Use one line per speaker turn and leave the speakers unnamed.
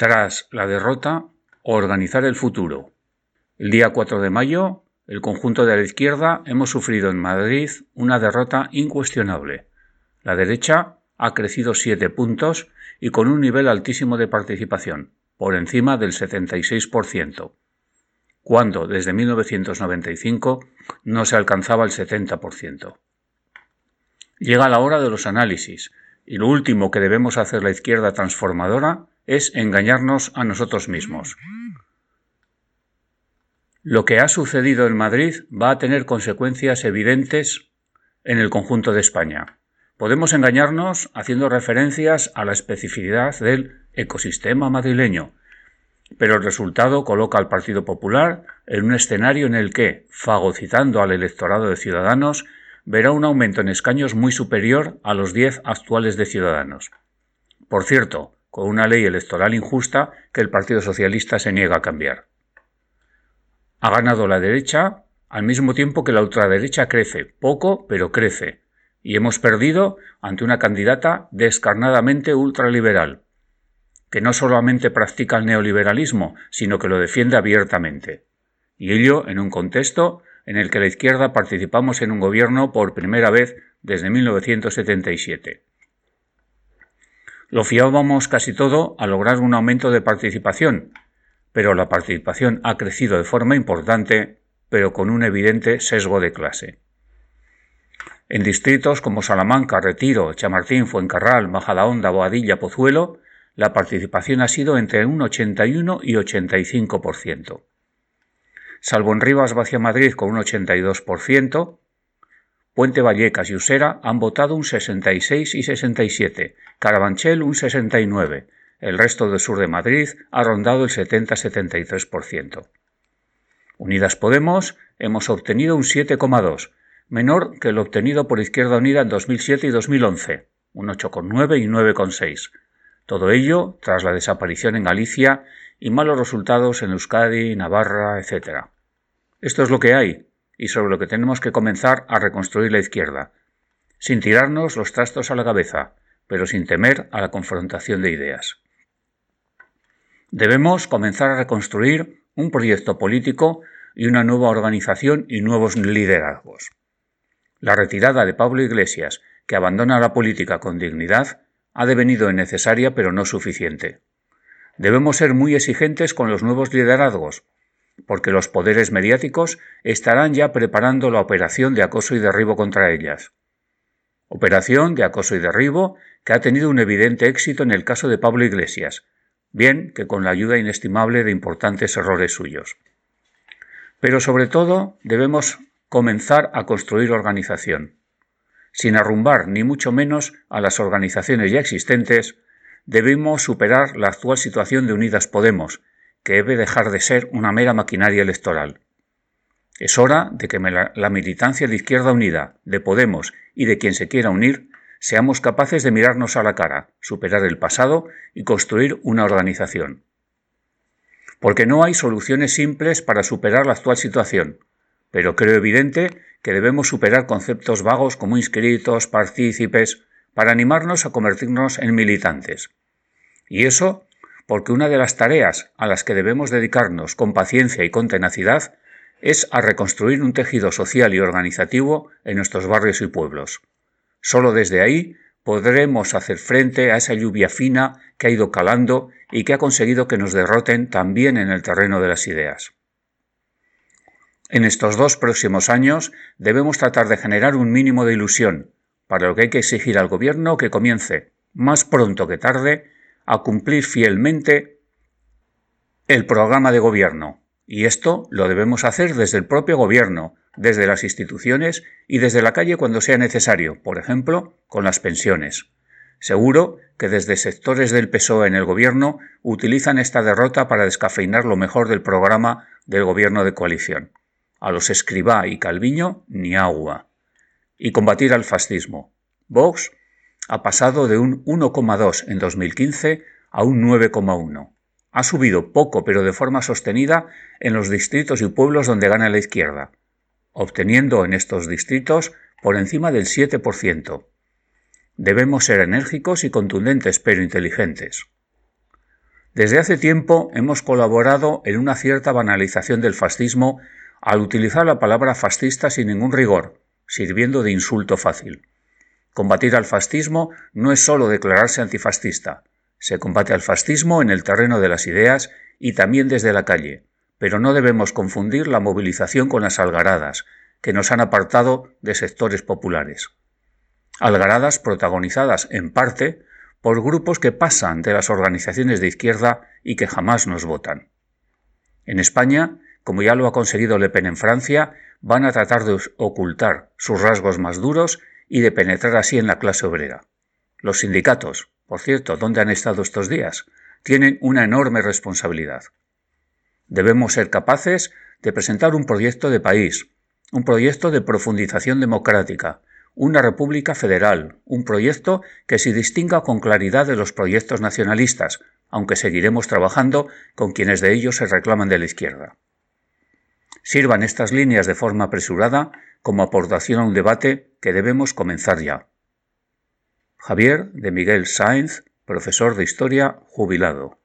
Tras la derrota, organizar el futuro. El día 4 de mayo, el conjunto de la izquierda hemos sufrido en Madrid una derrota incuestionable. La derecha ha crecido siete puntos y con un nivel altísimo de participación, por encima del 76%, cuando desde 1995 no se alcanzaba el 70%. Llega la hora de los análisis, y lo último que debemos hacer la izquierda transformadora es engañarnos a nosotros mismos. Lo que ha sucedido en Madrid va a tener consecuencias evidentes en el conjunto de España. Podemos engañarnos haciendo referencias a la especificidad del ecosistema madrileño, pero el resultado coloca al Partido Popular en un escenario en el que, fagocitando al electorado de Ciudadanos, verá un aumento en escaños muy superior a los 10 actuales de Ciudadanos. Por cierto, con una ley electoral injusta que el Partido Socialista se niega a cambiar. Ha ganado la derecha al mismo tiempo que la ultraderecha crece, poco, pero crece, y hemos perdido ante una candidata descarnadamente ultraliberal, que no solamente practica el neoliberalismo, sino que lo defiende abiertamente. Y ello en un contexto en el que la izquierda participamos en un gobierno por primera vez desde 1977. Lo fiábamos casi todo a lograr un aumento de participación, pero la participación ha crecido de forma importante, pero con un evidente sesgo de clase. En distritos como Salamanca, Retiro, Chamartín, Fuencarral, Majadahonda, Boadilla, Pozuelo, la participación ha sido entre un 81 y 85%. Salvo en Rivas Vacia Madrid con un 82%, Puente Vallecas y Usera han votado un 66 y 67, Carabanchel un 69, el resto del sur de Madrid ha rondado el 70-73%. Unidas Podemos hemos obtenido un 7,2, menor que el obtenido por Izquierda Unida en 2007 y 2011, un 8,9 y 9,6. Todo ello tras la desaparición en Galicia y malos resultados en Euskadi, Navarra, etc. Esto es lo que hay, y sobre lo que tenemos que comenzar a reconstruir la izquierda, sin tirarnos los trastos a la cabeza, pero sin temer a la confrontación de ideas. Debemos comenzar a reconstruir un proyecto político y una nueva organización y nuevos liderazgos. La retirada de Pablo Iglesias, que abandona la política con dignidad, ha devenido necesaria pero no suficiente. Debemos ser muy exigentes con los nuevos liderazgos, porque los poderes mediáticos estarán ya preparando la operación de acoso y derribo contra ellas. Operación de acoso y derribo que ha tenido un evidente éxito en el caso de Pablo Iglesias, bien que con la ayuda inestimable de importantes errores suyos. Pero sobre todo debemos comenzar a construir organización. Sin arrumbar ni mucho menos a las organizaciones ya existentes, debemos superar la actual situación de Unidas Podemos, que debe dejar de ser una mera maquinaria electoral. Es hora de que la militancia de Izquierda Unida, de Podemos y de quien se quiera unir seamos capaces de mirarnos a la cara, superar el pasado y construir una organización. Porque no hay soluciones simples para superar la actual situación, pero creo evidente que debemos superar conceptos vagos como inscritos, partícipes, para animarnos a convertirnos en militantes. Y eso porque una de las tareas a las que debemos dedicarnos con paciencia y con tenacidad es a reconstruir un tejido social y organizativo en nuestros barrios y pueblos. Solo desde ahí podremos hacer frente a esa lluvia fina que ha ido calando y que ha conseguido que nos derroten también en el terreno de las ideas. En estos dos próximos años debemos tratar de generar un mínimo de ilusión, para lo que hay que exigir al Gobierno que comience, más pronto que tarde, a cumplir fielmente el programa de gobierno. Y esto lo debemos hacer desde el propio Gobierno, desde las instituciones y desde la calle cuando sea necesario, por ejemplo, con las pensiones. Seguro que desde sectores del PSOE en el gobierno utilizan esta derrota para descafeinar lo mejor del programa del gobierno de coalición. A los Escribá y Calviño ni agua. Y combatir al fascismo. Vox ha pasado de un 1,2 en 2015 a un 9,1. Ha subido poco pero de forma sostenida en los distritos y pueblos donde gana la izquierda obteniendo en estos distritos por encima del 7%. Debemos ser enérgicos y contundentes, pero inteligentes. Desde hace tiempo hemos colaborado en una cierta banalización del fascismo al utilizar la palabra fascista sin ningún rigor, sirviendo de insulto fácil. Combatir al fascismo no es solo declararse antifascista. Se combate al fascismo en el terreno de las ideas y también desde la calle, pero no debemos confundir la movilización con las algaradas, que nos han apartado de sectores populares. Algaradas protagonizadas, en parte, por grupos que pasan de las organizaciones de izquierda y que jamás nos votan. En España, como ya lo ha conseguido Le Pen en Francia, van a tratar de ocultar sus rasgos más duros y de penetrar así en la clase obrera. Los sindicatos, por cierto, ¿dónde han estado estos días? Tienen una enorme responsabilidad. Debemos ser capaces de presentar un proyecto de país, un proyecto de profundización democrática, una república federal, un proyecto que se distinga con claridad de los proyectos nacionalistas, aunque seguiremos trabajando con quienes de ellos se reclaman de la izquierda. Sirvan estas líneas de forma apresurada como aportación a un debate que debemos comenzar ya. Javier de Miguel Sáenz, profesor de Historia, jubilado.